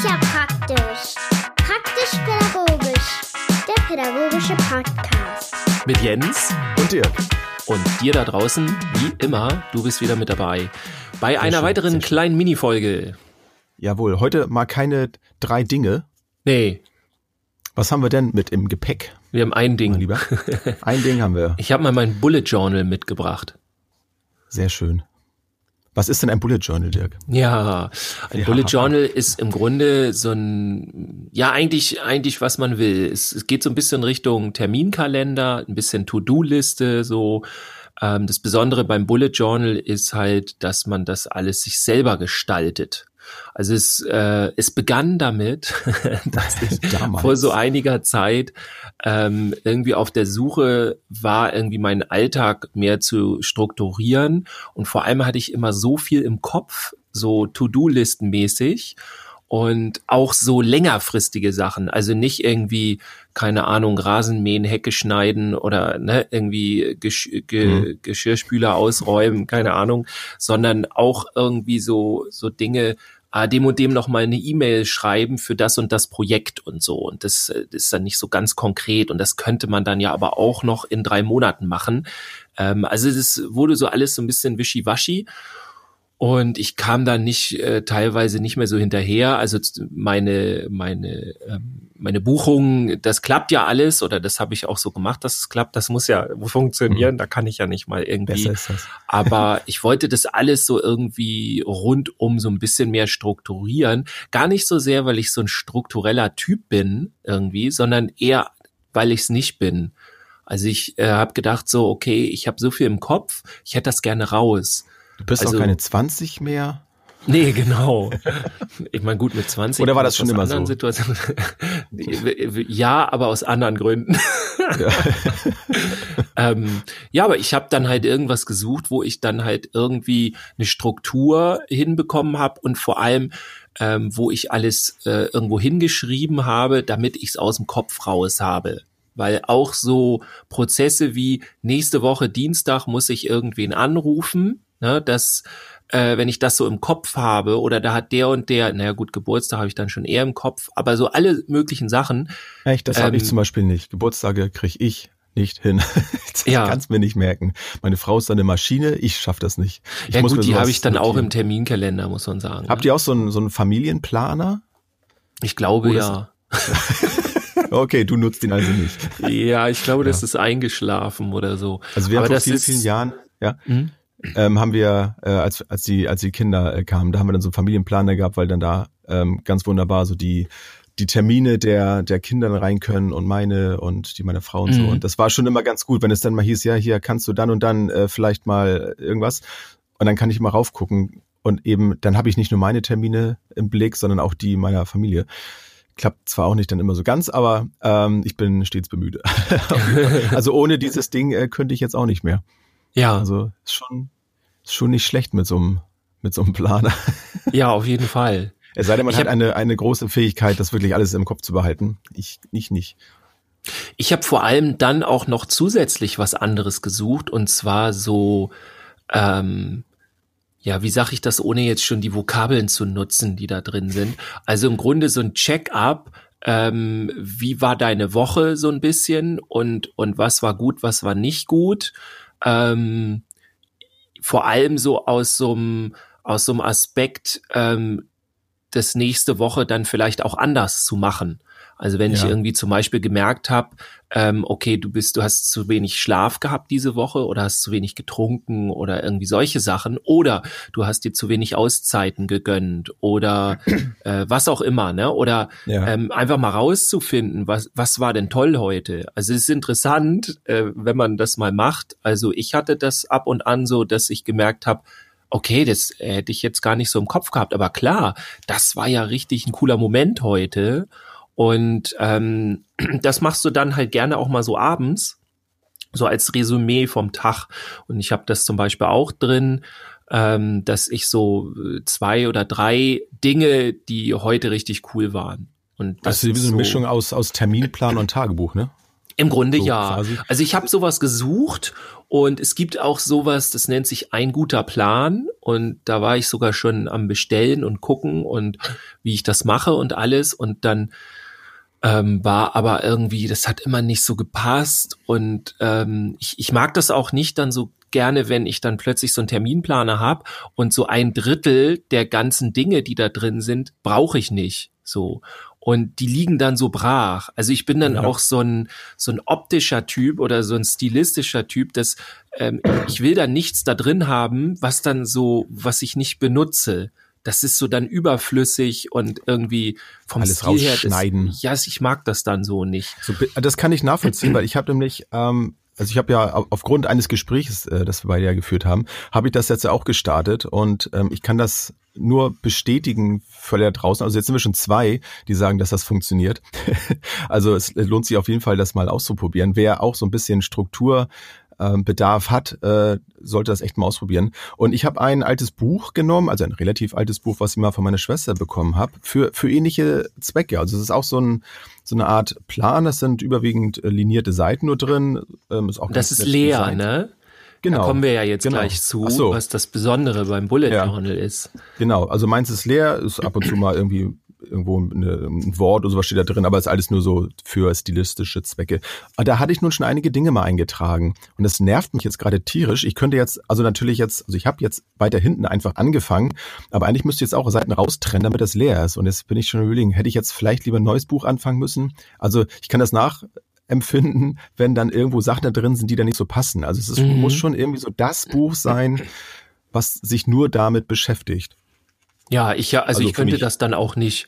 ist ja praktisch. Praktisch-pädagogisch. Der pädagogische Podcast. Mit Jens Und Dirk. und dir da draußen, wie immer, du bist wieder mit dabei. Bei einer schön, weiteren sehr kleinen Minifolge. Jawohl, heute mal keine drei Dinge. Nee, Was haben wir denn mit im Gepäck, wir haben ein mein Ding. Lieber? Ein Ding haben wir. Ich habe mal mein Bullet Journal mitgebracht. Sehr schön. Was ist denn ein Bullet Journal, Dirk? Ja, ein Ja. Bullet Journal ist im Grunde so ein, ja eigentlich, eigentlich was man will. Es, es geht so ein bisschen Richtung Terminkalender, ein bisschen To-Do-Liste, so. Ähm, das Besondere beim Bullet Journal ist halt, dass man das alles sich selber gestaltet. Also es, äh, es begann damit, dass ich Damals. vor so einiger Zeit ähm, irgendwie auf der Suche war, irgendwie meinen Alltag mehr zu strukturieren. Und vor allem hatte ich immer so viel im Kopf, so To-Do-Listen-mäßig und auch so längerfristige Sachen. Also nicht irgendwie, keine Ahnung, Rasenmähen, Hecke schneiden oder ne, irgendwie Gesch Ge Mhm. Geschirrspüler ausräumen, keine Ahnung, sondern auch irgendwie so, so Dinge, ah, dem und dem noch mal eine E-Mail schreiben für das und das Projekt und so. Und das, äh, das ist dann nicht so ganz konkret. Und das könnte man dann ja aber auch noch in drei Monaten machen. Ähm, also das wurde so alles so ein bisschen wischiwaschi. Und ich kam da nicht äh, teilweise nicht mehr so hinterher. Also meine meine ähm, meine Buchungen, das klappt ja alles oder das habe ich auch so gemacht, dass es klappt. Das muss ja funktionieren. Da kann ich ja nicht mal irgendwie aber ich wollte das alles so irgendwie rundum so ein bisschen mehr strukturieren. Gar nicht so sehr, weil ich so ein struktureller Typ bin irgendwie, sondern eher, weil ich es nicht bin. Also ich äh, habe gedacht so, okay, ich habe so viel im Kopf, ich hätte das gerne raus. Du bist Also- auch keine 20 mehr. Nee, genau. Ich meine, gut, mit 20. Oder war das schon immer so? Situationen. ja, aber aus anderen Gründen. Ja. ähm, ja, aber ich habe dann halt irgendwas gesucht, wo ich dann halt irgendwie eine Struktur hinbekommen habe und vor allem, ähm, wo ich alles äh, irgendwo hingeschrieben habe, damit ich es aus dem Kopf raus habe. Weil auch so Prozesse wie nächste Woche Dienstag muss ich irgendwen anrufen, ne, dass äh, wenn ich das so im Kopf habe oder da hat der und der, naja gut, Geburtstag habe ich dann schon eher im Kopf, aber so alle möglichen Sachen, Echt, das habe ich Ähm, zum Beispiel nicht. Geburtstage kriege ich nicht hin. das Ja. kannst mir nicht merken. Meine Frau ist eine Maschine, ich schaff das nicht. Ich ja gut, die habe ich dann auch notieren. im Terminkalender, muss man sagen. Habt ihr auch so einen, so einen Familienplaner? Ich glaube Oh, das- ja. Okay, du nutzt ihn also nicht. Ja, ich glaube, das Ja. ist eingeschlafen oder so. Also wir haben vor das vielen, ist- vielen Jahren, ja, Hm? Ähm, haben wir, äh, als, als die, als die Kinder äh, kamen, da haben wir dann so einen Familienplaner gehabt, weil dann da ähm, ganz wunderbar so die, die Termine der, der Kinder rein können und meine und die meiner Frau und so. Mhm. Und das war schon immer ganz gut, wenn es dann mal hieß, ja, hier kannst du dann und dann äh, vielleicht mal irgendwas. Und dann kann ich mal raufgucken und eben, dann habe ich nicht nur meine Termine im Blick, sondern auch die meiner Familie. Klappt zwar auch nicht dann immer so ganz, aber ähm, ich bin stets bemüht. also ohne dieses Ding äh, könnte ich jetzt auch nicht mehr. Ja, Also ist schon, ist schon nicht schlecht mit so einem, mit so einem Planer. ja, auf jeden Fall. Es sei denn, man Ich hat eine, eine große Fähigkeit, das wirklich alles im Kopf zu behalten. Ich, ich nicht. Ich habe vor allem dann auch noch zusätzlich was anderes gesucht und zwar so, ähm, ja, wie sage ich das, ohne jetzt schon die Vokabeln zu nutzen, die da drin sind. Also im Grunde so ein Check-up. Ähm, wie war deine Woche so ein bisschen und und was war gut, was war nicht gut? Ähm, vor allem so aus so einem aus so einem Aspekt, ähm, das nächste Woche dann vielleicht auch anders zu machen. Also wenn ich Ja. irgendwie zum Beispiel gemerkt habe, ähm, okay, du bist, du hast zu wenig Schlaf gehabt diese Woche oder hast zu wenig getrunken oder irgendwie solche Sachen oder du hast dir zu wenig Auszeiten gegönnt oder äh, was auch immer, ne? Oder Ja. ähm, einfach mal rauszufinden, was was war denn toll heute? Also es ist interessant, äh, wenn man das mal macht. Also ich hatte das ab und an so, dass ich gemerkt habe, okay, das äh, hätte ich jetzt gar nicht so im Kopf gehabt, aber klar, das war ja richtig ein cooler Moment heute. Und ähm, das machst du dann halt gerne auch mal so abends, so als Resümee vom Tag. Und ich habe das zum Beispiel auch drin, ähm, dass ich so äh, zwei oder drei Dinge, die heute richtig cool waren. Und das ist wie so eine Mischung aus, aus Terminplan und Tagebuch, ne? Im Grunde so ja. Quasi. Also ich habe sowas gesucht und es gibt auch sowas, das nennt sich ein guter Plan und da war ich sogar schon am Bestellen und gucken und wie ich das mache und alles und dann ähm, war aber irgendwie, das hat immer nicht so gepasst und ähm, ich, ich mag das auch nicht dann so gerne, wenn ich dann plötzlich so einen Terminplaner habe und so ein Drittel der ganzen Dinge, die da drin sind, brauche ich nicht. So. Und die liegen dann so brach. Also ich bin dann ja. auch so ein, so ein optischer Typ oder so ein stilistischer Typ, dass ähm, ich will da nichts da drin haben, was dann so, was ich nicht benutze das ist so dann überflüssig und irgendwie vom Alles Stil rausschneiden. Her, das, ja, ich mag das dann so nicht. So, das kann ich nachvollziehen, weil ich habe nämlich, ähm, also ich habe ja aufgrund eines Gesprächs, äh, das wir beide ja geführt haben, habe ich das jetzt ja auch gestartet und ähm, ich kann das nur bestätigen für da draußen. Also jetzt sind wir schon zwei, die sagen, dass das funktioniert. also es lohnt sich auf jeden Fall, das mal auszuprobieren. Wer auch so ein bisschen Struktur ähm, Bedarf hat, äh, sollte das echt mal ausprobieren. Und ich habe ein altes Buch genommen, also ein relativ altes Buch, was ich mal von meiner Schwester bekommen habe, für, für ähnliche Zwecke. Also es ist auch so, ein, so eine Art Plan, es sind überwiegend äh, linierte Seiten nur drin. Ähm, ist auch das ist leer, Design. ne? Genau. Da kommen wir ja jetzt genau. gleich zu, so. was das Besondere beim Bullet Journal ja. ist. Genau, also meins ist leer, ist ab und zu mal irgendwie irgendwo eine, ein Wort oder sowas steht da drin, aber ist alles nur so für stilistische Zwecke. Aber da hatte ich nun schon einige Dinge mal eingetragen und das nervt mich jetzt gerade tierisch. Ich könnte jetzt, also natürlich jetzt, also ich habe jetzt weiter hinten einfach angefangen, aber eigentlich müsste ich jetzt auch Seiten raustrennen, damit das leer ist. Und jetzt bin ich schon überlegen, hätte ich jetzt vielleicht lieber ein neues Buch anfangen müssen? Also ich kann das nachempfinden, wenn dann irgendwo Sachen da drin sind, die da nicht so passen. Also es ist, mhm. muss schon irgendwie so das Buch sein, was sich nur damit beschäftigt. Ja, ich ja, also, also ich könnte das dann auch nicht.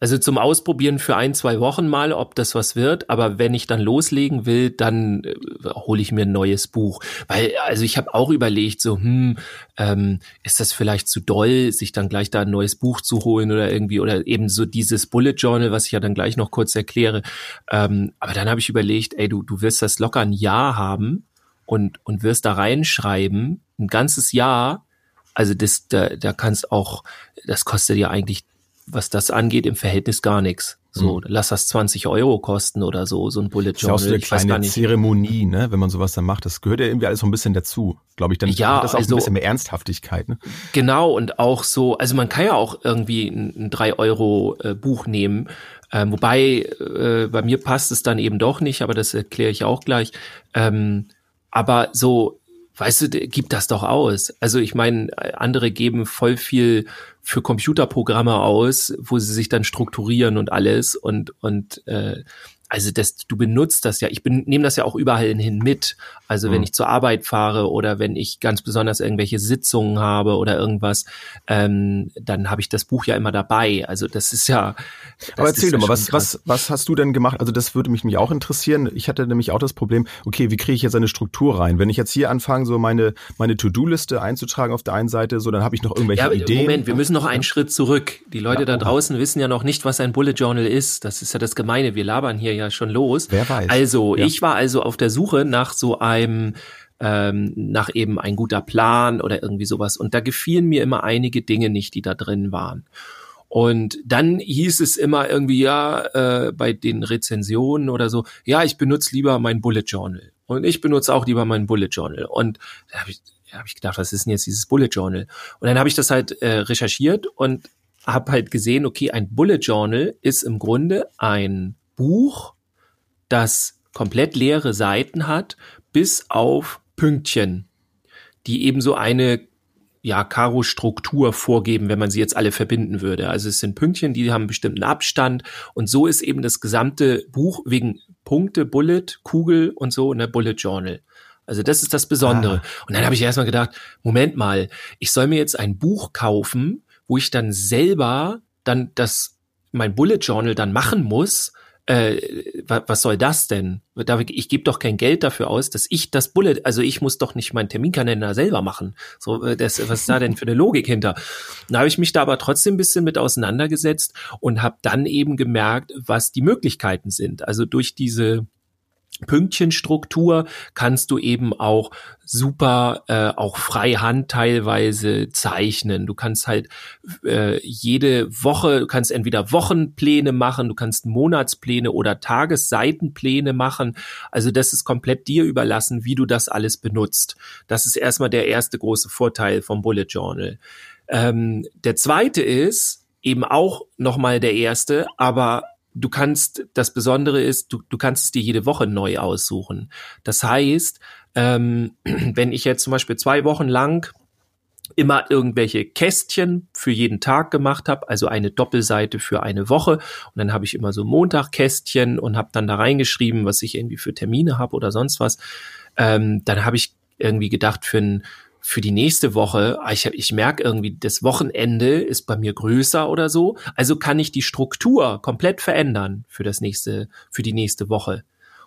Also zum Ausprobieren für ein, zwei Wochen mal, ob das was wird. Aber wenn ich dann loslegen will, dann äh, hole ich mir ein neues Buch. Weil, also ich habe auch überlegt, so, hm, ähm, ist das vielleicht zu doll, sich dann gleich da ein neues Buch zu holen oder irgendwie, oder eben so dieses Bullet Journal, was ich ja dann gleich noch kurz erkläre. Ähm, aber dann habe ich überlegt, ey, du, du wirst das locker ein Jahr haben und, und wirst da reinschreiben, ein ganzes Jahr also das, da, da kannst auch, das kostet ja eigentlich, was das angeht, im Verhältnis gar nichts. So, mhm. lass das 20 Euro kosten oder so, so ein Bullet Journal. Das ist auch so eine kleine Zeremonie, ne, wenn man sowas dann macht. Das gehört ja irgendwie alles so ein bisschen dazu, glaube ich. Dann ja, das auch also, ein bisschen mehr Ernsthaftigkeit. Ne? Genau, und auch so, also man kann ja auch irgendwie ein, ein 3 Euro äh, Buch nehmen, ähm, wobei äh, bei mir passt es dann eben doch nicht, aber das erkläre ich auch gleich. Ähm, aber so weißt du, gib das doch aus. Also ich meine, andere geben voll viel für Computerprogramme aus, wo sie sich dann strukturieren und alles und und äh, also das, du benutzt das ja, ich nehme das ja auch überall hin mit. Also wenn mhm. ich zur Arbeit fahre oder wenn ich ganz besonders irgendwelche Sitzungen habe oder irgendwas, ähm, dann habe ich das Buch ja immer dabei. Also das ist ja. Das Aber erzähl doch mal, was, was, was hast du denn gemacht? Also das würde mich, mich auch interessieren. Ich hatte nämlich auch das Problem, okay, wie kriege ich jetzt eine Struktur rein? Wenn ich jetzt hier anfange, so meine, meine To-Do-Liste einzutragen auf der einen Seite, so dann habe ich noch irgendwelche ja, Ideen. Moment, wir müssen noch einen Schritt zurück. Die Leute ja, da draußen wissen ja noch nicht, was ein Bullet Journal ist. Das ist ja das Gemeine. Wir labern hier ja schon los. Wer weiß. Also, ja. ich war also auf der Suche nach so einem ähm, nach eben ein guter Plan oder irgendwie sowas. Und da gefielen mir immer einige Dinge nicht, die da drin waren. Und dann hieß es immer irgendwie, ja, äh, bei den Rezensionen oder so, ja, ich benutze lieber mein Bullet Journal. Und ich benutze auch lieber mein Bullet Journal. Und da habe ich, hab ich gedacht, was ist denn jetzt dieses Bullet Journal? Und dann habe ich das halt äh, recherchiert und habe halt gesehen, okay, ein Bullet Journal ist im Grunde ein Buch, das komplett leere Seiten hat, bis auf Pünktchen, die eben so eine ja, Karo-Struktur vorgeben, wenn man sie jetzt alle verbinden würde. Also es sind Pünktchen, die haben einen bestimmten Abstand und so ist eben das gesamte Buch wegen Punkte, Bullet, Kugel und so, ne, Bullet Journal. Also das ist das Besondere. Ah. Und dann habe ich erstmal gedacht, Moment mal, ich soll mir jetzt ein Buch kaufen, wo ich dann selber dann das mein Bullet Journal dann machen muss äh, was soll das denn? Ich gebe doch kein Geld dafür aus, dass ich das Bullet, also ich muss doch nicht meinen Terminkalender selber machen. So, äh, das, was ist da denn für eine Logik hinter? Da habe ich mich da aber trotzdem ein bisschen mit auseinandergesetzt und habe dann eben gemerkt, was die Möglichkeiten sind. Also durch diese Pünktchenstruktur kannst du eben auch super äh, auch freihand teilweise zeichnen. Du kannst halt äh, jede Woche, du kannst entweder Wochenpläne machen, du kannst Monatspläne oder Tagesseitenpläne machen. Also das ist komplett dir überlassen, wie du das alles benutzt. Das ist erstmal der erste große Vorteil vom Bullet Journal. Ähm, der zweite ist eben auch nochmal der erste, aber du kannst, das Besondere ist, du, du kannst es dir jede Woche neu aussuchen. Das heißt, ähm, wenn ich jetzt zum Beispiel zwei Wochen lang immer irgendwelche Kästchen für jeden Tag gemacht habe, also eine Doppelseite für eine Woche und dann habe ich immer so Montagkästchen und habe dann da reingeschrieben, was ich irgendwie für Termine habe oder sonst was. Ähm, dann habe ich irgendwie gedacht, für ein für die nächste Woche, ah, ich, ich merke irgendwie, das Wochenende ist bei mir größer oder so, also kann ich die Struktur komplett verändern für das nächste, für die nächste Woche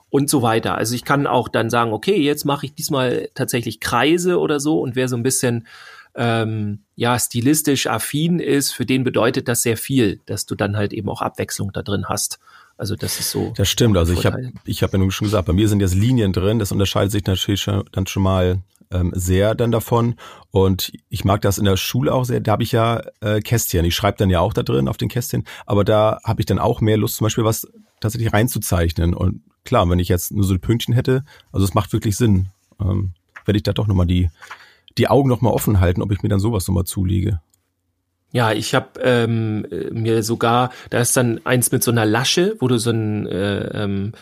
und so weiter. Also ich kann auch dann sagen, okay, jetzt mache ich diesmal tatsächlich Kreise oder so und wer so ein bisschen ähm, ja stilistisch affin ist, für den bedeutet das sehr viel, dass du dann halt eben auch Abwechslung da drin hast. Also das ist so. Das stimmt. Also ich habe ich habe ja nun schon gesagt, bei mir sind jetzt Linien drin. Das unterscheidet sich natürlich schon, dann schon mal ähm, sehr dann davon. Und ich mag das in der Schule auch sehr. Da habe ich ja äh, Kästchen. Ich schreibe dann ja auch da drin auf den Kästchen. Aber da habe ich dann auch mehr Lust, zum Beispiel was tatsächlich reinzuzeichnen. Und klar, wenn ich jetzt nur so ein Pünktchen hätte, also es macht wirklich Sinn, ähm, werde ich da doch nochmal die, die Augen nochmal offen halten, ob ich mir dann sowas nochmal zulege. Ja, ich habe ähm, mir sogar, da ist dann eins mit so einer Lasche, wo du so ein äh, ähm,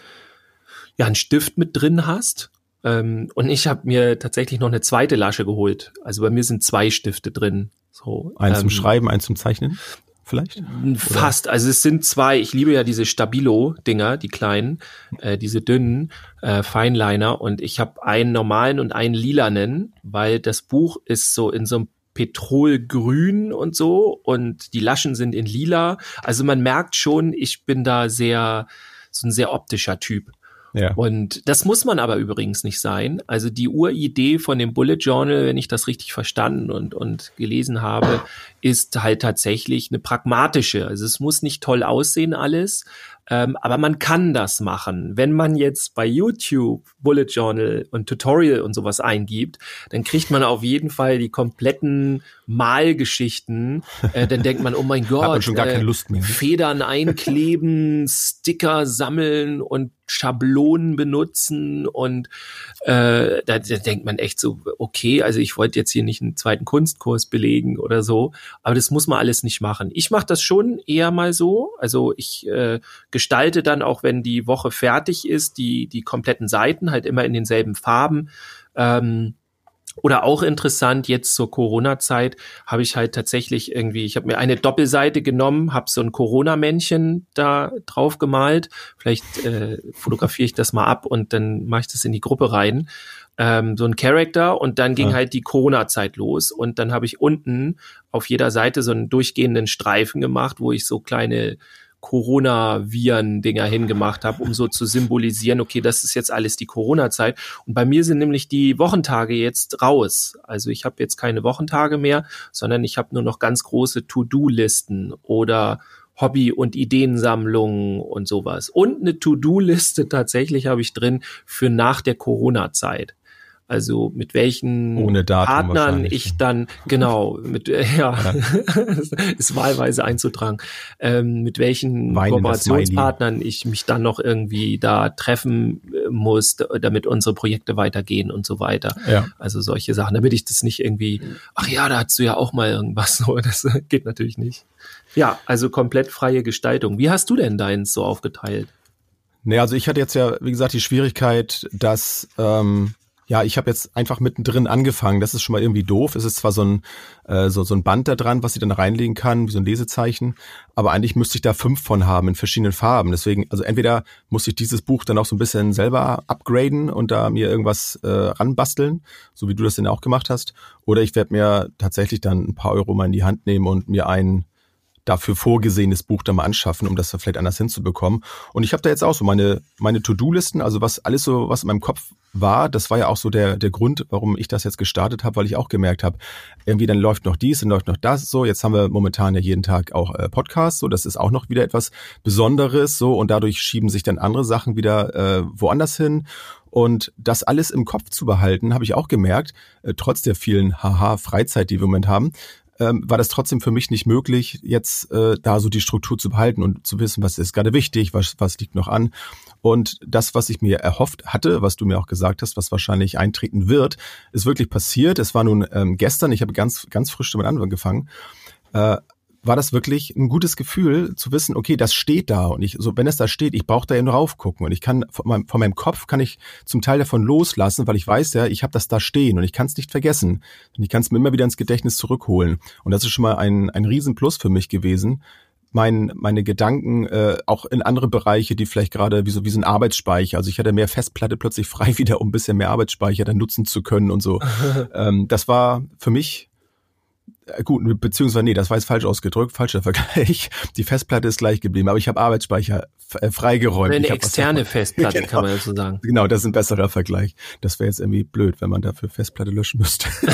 ja, einen Stift mit drin hast ähm, und ich habe mir tatsächlich noch eine zweite Lasche geholt. Also bei mir sind zwei Stifte drin. So, eins ähm, zum Schreiben, eins zum Zeichnen? Vielleicht? Fast. Oder? Also es sind zwei. Ich liebe ja diese Stabilo-Dinger, die kleinen, äh, diese dünnen äh, Feinliner. Und ich habe einen normalen und einen lilanen, weil das Buch ist so in so einem Petrolgrün und so und die Laschen sind in lila. Also man merkt schon, ich bin da sehr so ein sehr optischer Typ. Ja. Und das muss man aber übrigens nicht sein. Also die Uridee von dem Bullet Journal, wenn ich das richtig verstanden und, und gelesen habe, ist halt tatsächlich eine pragmatische. Also es muss nicht toll aussehen alles, ähm, aber man kann das machen. Wenn man jetzt bei YouTube Bullet Journal und Tutorial und sowas eingibt, dann kriegt man auf jeden Fall die kompletten Malgeschichten. Äh, dann denkt man, oh mein Gott, schon gar äh, keine Lust mehr. Federn einkleben, Sticker sammeln und Schablonen benutzen und äh, da, da denkt man echt so, okay, also ich wollte jetzt hier nicht einen zweiten Kunstkurs belegen oder so, aber das muss man alles nicht machen. Ich mache das schon eher mal so, also ich äh, gestalte dann auch, wenn die Woche fertig ist, die die kompletten Seiten halt immer in denselben Farben. Ähm, oder auch interessant, jetzt zur Corona-Zeit habe ich halt tatsächlich irgendwie, ich habe mir eine Doppelseite genommen, habe so ein Corona-Männchen da drauf gemalt. Vielleicht äh, fotografiere ich das mal ab und dann mache ich das in die Gruppe rein. Ähm, so ein Charakter und dann ging ja. halt die Corona-Zeit los und dann habe ich unten auf jeder Seite so einen durchgehenden Streifen gemacht, wo ich so kleine Corona-Viren-Dinger hingemacht habe, um so zu symbolisieren, okay, das ist jetzt alles die Corona-Zeit. Und bei mir sind nämlich die Wochentage jetzt raus. Also ich habe jetzt keine Wochentage mehr, sondern ich habe nur noch ganz große To-Do-Listen oder Hobby- und Ideensammlungen und sowas. Und eine To-Do-Liste tatsächlich habe ich drin für nach der Corona-Zeit. Also mit welchen Partnern ich dann, genau, mit, äh, ja, ja. ist wahlweise einzutragen, ähm, mit welchen Weinen Kooperationspartnern ich mich dann noch irgendwie da treffen äh, muss, damit unsere Projekte weitergehen und so weiter. Ja. Also solche Sachen, damit ich das nicht irgendwie, ach ja, da hast du ja auch mal irgendwas, so, das geht natürlich nicht. Ja, also komplett freie Gestaltung. Wie hast du denn deins so aufgeteilt? Nee, also ich hatte jetzt ja, wie gesagt, die Schwierigkeit, dass ähm, ja, ich habe jetzt einfach mittendrin angefangen. Das ist schon mal irgendwie doof. Es ist zwar so ein, äh, so, so ein Band da dran, was ich dann reinlegen kann, wie so ein Lesezeichen, aber eigentlich müsste ich da fünf von haben in verschiedenen Farben. Deswegen, also entweder muss ich dieses Buch dann auch so ein bisschen selber upgraden und da mir irgendwas äh, ranbasteln, so wie du das denn auch gemacht hast, oder ich werde mir tatsächlich dann ein paar Euro mal in die Hand nehmen und mir einen dafür vorgesehenes Buch da mal anschaffen, um das vielleicht anders hinzubekommen. Und ich habe da jetzt auch so meine, meine To-Do-Listen, also was alles so, was in meinem Kopf war, das war ja auch so der, der Grund, warum ich das jetzt gestartet habe, weil ich auch gemerkt habe, irgendwie dann läuft noch dies, dann läuft noch das, so, jetzt haben wir momentan ja jeden Tag auch äh, Podcasts, so, das ist auch noch wieder etwas Besonderes, so, und dadurch schieben sich dann andere Sachen wieder äh, woanders hin. Und das alles im Kopf zu behalten, habe ich auch gemerkt, äh, trotz der vielen Haha-Freizeit, die wir im Moment haben, ähm, war das trotzdem für mich nicht möglich, jetzt äh, da so die Struktur zu behalten und zu wissen, was ist gerade wichtig, was, was liegt noch an. Und das, was ich mir erhofft hatte, was du mir auch gesagt hast, was wahrscheinlich eintreten wird, ist wirklich passiert. Es war nun ähm, gestern, ich habe ganz, ganz frisch damit angefangen. Äh, war das wirklich ein gutes Gefühl zu wissen, okay, das steht da und ich, so wenn es da steht, ich brauche da ja nur raufgucken und ich kann von meinem, von meinem Kopf kann ich zum Teil davon loslassen, weil ich weiß ja, ich habe das da stehen und ich kann es nicht vergessen und ich kann es mir immer wieder ins Gedächtnis zurückholen und das ist schon mal ein ein Riesenplus für mich gewesen, mein, meine Gedanken äh, auch in andere Bereiche, die vielleicht gerade wie so, wie so ein Arbeitsspeicher. Also ich hatte mehr Festplatte plötzlich frei wieder, um ein bisschen mehr Arbeitsspeicher dann nutzen zu können und so. ähm, das war für mich gut, beziehungsweise nee, das war jetzt falsch ausgedrückt, falscher Vergleich. Die Festplatte ist gleich geblieben, aber ich habe Arbeitsspeicher äh, freigeräumt. Eine externe Festplatte, genau. kann man dazu sagen. Genau, das ist ein besserer Vergleich. Das wäre jetzt irgendwie blöd, wenn man dafür Festplatte löschen müsste.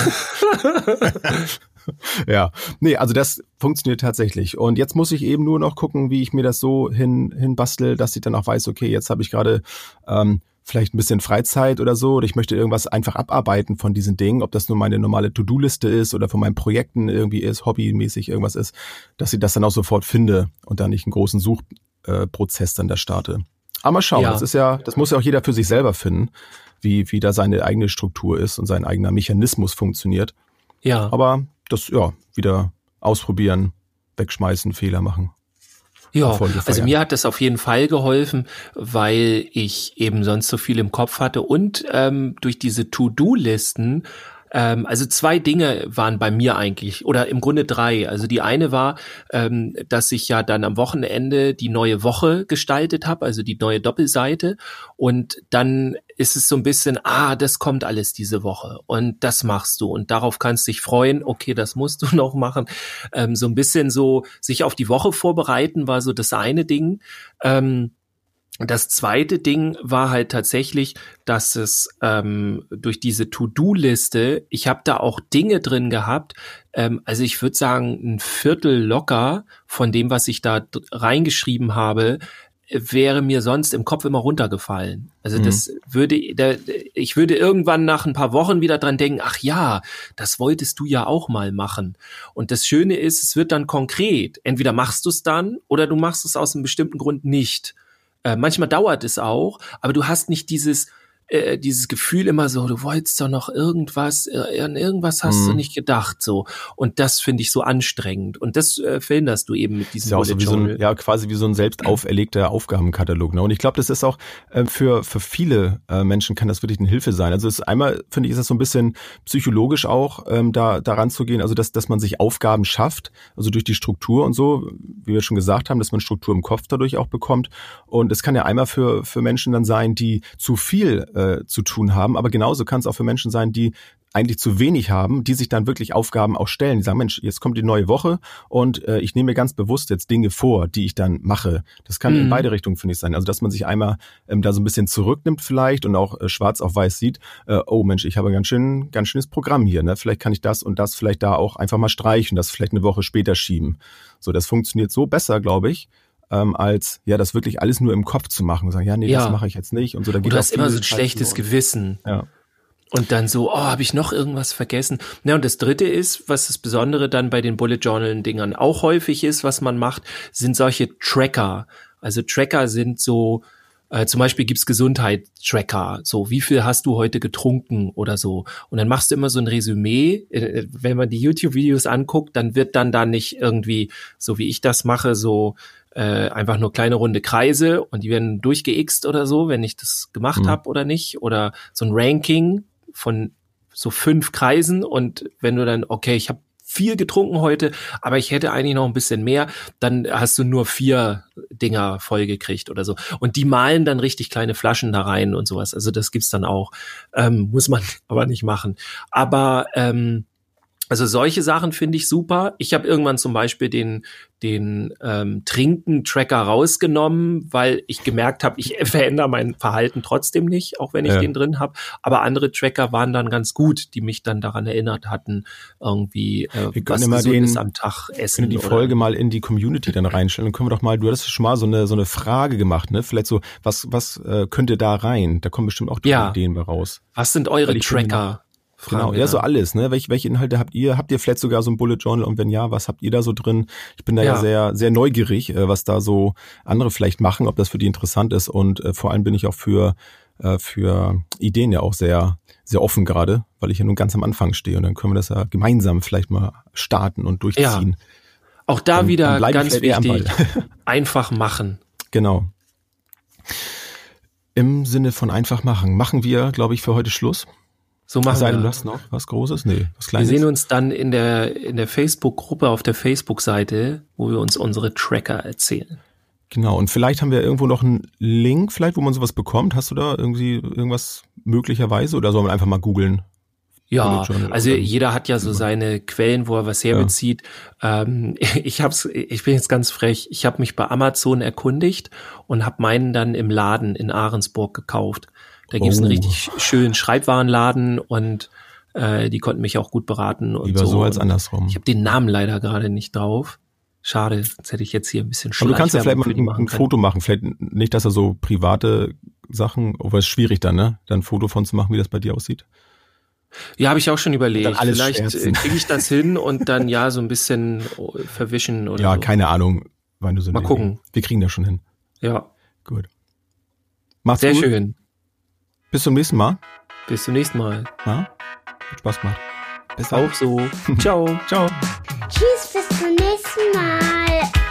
ja, nee, also das funktioniert tatsächlich. Und jetzt muss ich eben nur noch gucken, wie ich mir das so hin, hin bastel, dass ich dann auch weiß, okay, jetzt habe ich gerade ähm, vielleicht ein bisschen Freizeit oder so, oder ich möchte irgendwas einfach abarbeiten von diesen Dingen, ob das nur meine normale To-Do-Liste ist oder von meinen Projekten irgendwie ist, hobbymäßig irgendwas ist, dass ich das dann auch sofort finde und dann nicht einen großen Suchprozess dann da starte. Aber mal schauen, ja. das ist ja, das muss ja auch jeder für sich selber finden, wie, wie da seine eigene Struktur ist und sein eigener Mechanismus funktioniert. Ja. Aber das, ja, wieder ausprobieren, wegschmeißen, Fehler machen. Ja, also mir hat das auf jeden Fall geholfen, weil ich eben sonst so viel im Kopf hatte. Und ähm, durch diese To-Do-Listen ähm, also zwei Dinge waren bei mir eigentlich, oder im Grunde drei. Also die eine war, ähm, dass ich ja dann am Wochenende die neue Woche gestaltet habe, also die neue Doppelseite. Und dann ist es so ein bisschen, ah, das kommt alles diese Woche und das machst du und darauf kannst dich freuen, okay, das musst du noch machen. Ähm, so ein bisschen so sich auf die Woche vorbereiten war so das eine Ding. Ähm, das zweite Ding war halt tatsächlich, dass es ähm, durch diese To-Do-Liste, ich habe da auch Dinge drin gehabt, ähm, also ich würde sagen, ein Viertel locker von dem, was ich da reingeschrieben habe, wäre mir sonst im Kopf immer runtergefallen. Also mhm. das würde, ich würde irgendwann nach ein paar Wochen wieder dran denken, ach ja, das wolltest du ja auch mal machen. Und das Schöne ist, es wird dann konkret. Entweder machst du es dann oder du machst es aus einem bestimmten Grund nicht. Äh, manchmal dauert es auch, aber du hast nicht dieses, äh, dieses Gefühl immer so, du wolltest doch noch irgendwas, äh, an irgendwas hast mhm. du nicht gedacht, so. Und das finde ich so anstrengend. Und das äh, verhinderst du eben mit diesem ja, so wie so ein, ja, quasi wie so ein selbst auferlegter Aufgabenkatalog. Ne? Und ich glaube, das ist auch äh, für, für viele äh, Menschen kann das wirklich eine Hilfe sein. Also es ist einmal, finde ich, ist das so ein bisschen psychologisch auch, ähm, da daran zu gehen, also dass, dass man sich Aufgaben schafft, also durch die Struktur und so, wie wir schon gesagt haben, dass man Struktur im Kopf dadurch auch bekommt. Und es kann ja einmal für, für Menschen dann sein, die zu viel äh, zu tun haben. Aber genauso kann es auch für Menschen sein, die eigentlich zu wenig haben, die sich dann wirklich Aufgaben auch stellen. Die sagen, Mensch, jetzt kommt die neue Woche und äh, ich nehme mir ganz bewusst jetzt Dinge vor, die ich dann mache. Das kann mhm. in beide Richtungen, finde ich, sein. Also, dass man sich einmal ähm, da so ein bisschen zurücknimmt vielleicht und auch äh, schwarz auf weiß sieht, äh, oh Mensch, ich habe ein ganz schön, ganz schönes Programm hier. Ne? Vielleicht kann ich das und das vielleicht da auch einfach mal streichen, das vielleicht eine Woche später schieben. So, das funktioniert so besser, glaube ich, ähm, als ja das wirklich alles nur im Kopf zu machen und sagen, ja, nee, ja. das mache ich jetzt nicht und so. Da geht du hast immer so ein schlechtes und. Gewissen. Ja. Und dann so, oh, habe ich noch irgendwas vergessen? Ja, und das dritte ist, was das Besondere dann bei den Bullet Journal Dingern auch häufig ist, was man macht, sind solche Tracker. Also Tracker sind so, äh, zum Beispiel gibt's Gesundheit-Tracker, so wie viel hast du heute getrunken oder so. Und dann machst du immer so ein Resümee. Äh, wenn man die YouTube-Videos anguckt, dann wird dann da nicht irgendwie, so wie ich das mache, so äh, einfach nur kleine runde Kreise und die werden durchgeixt oder so, wenn ich das gemacht mhm. habe oder nicht. Oder so ein Ranking von so fünf Kreisen und wenn du dann, okay, ich habe viel getrunken heute, aber ich hätte eigentlich noch ein bisschen mehr, dann hast du nur vier Dinger vollgekriegt oder so. Und die malen dann richtig kleine Flaschen da rein und sowas. Also das gibt's dann auch. Ähm, muss man aber nicht machen. Aber ähm, Also solche Sachen finde ich super. Ich habe irgendwann zum Beispiel den, den ähm, Trinken-Tracker rausgenommen, weil ich gemerkt habe, ich verändere mein Verhalten trotzdem nicht, auch wenn ich Ja. den drin habe. Aber andere Tracker waren dann ganz gut, die mich dann daran erinnert hatten, irgendwie äh, Wir können was immer Gesundes den- am Tag essen. du die oder- Folge mal in die Community dann reinstellen, dann können wir doch mal, du hattest schon mal so eine, so eine Frage gemacht, ne? Vielleicht so, was, was äh, könnte da rein? Da kommen bestimmt auch Ja. Ideen bei raus. Was sind eure Tracker? Fragen Genau, wir ja, so alles, ne? Welche, welche Inhalte habt ihr? Habt ihr vielleicht sogar so ein Bullet Journal und wenn ja, was habt ihr da so drin? Ich bin da ja, Ja. sehr, sehr neugierig, äh, was da so andere vielleicht machen, ob das für die interessant ist und äh, vor allem bin ich auch für, äh, für Ideen ja auch sehr, sehr offen gerade, weil ich ja nun ganz am Anfang stehe und dann können wir das ja gemeinsam vielleicht mal starten und durchziehen. Auch da Dann- wieder dann ganz wichtig, einfach machen. Genau. Im Sinne von einfach machen. Machen wir, glaube ich, für heute Schluss. So machen sei denn, du wir. hast noch was Großes? Nee, was Wir Kleines. sehen uns dann in der, in der Facebook-Gruppe auf der Facebook-Seite, wo wir uns unsere Tracker erzählen. Genau, und vielleicht haben wir irgendwo noch einen Link, vielleicht, wo man sowas bekommt. Hast du da irgendwie irgendwas möglicherweise oder soll man einfach mal googeln? Ja, also jeder hat ja so seine Quellen, wo er was herbezieht. Ähm, ich hab's, ich bin jetzt ganz frech. Ich habe mich bei Amazon erkundigt und habe meinen dann im Laden in Ahrensburg gekauft. Da gibt's einen Oh. richtig schönen Schreibwarenladen und äh, die konnten mich auch gut beraten und Lieber so. so als andersrum. Ich habe den Namen leider gerade nicht drauf. Schade, sonst hätte ich jetzt hier ein bisschen Aber du kannst ja vielleicht mal ein, machen ein. Foto machen. Vielleicht nicht, dass er so private Sachen, aber es ist schwierig dann, ne? Dann ein Foto von zu machen, wie das bei dir aussieht. Ja, habe ich auch schon überlegt. dann alles Vielleicht schwärzen. kriege ich das hin und dann ja so ein bisschen oh, verwischen oder Ja, so. keine Ahnung, wann du so Mal gucken. Wir kriegen das schon hin. Ja, Gut. Macht's sehr gut. schön. Bis zum nächsten Mal. Bis zum nächsten Mal. Ja? Hat Spaß gemacht. Bis dann. Auch so. Ciao. Ciao. Tschüss, bis zum nächsten Mal.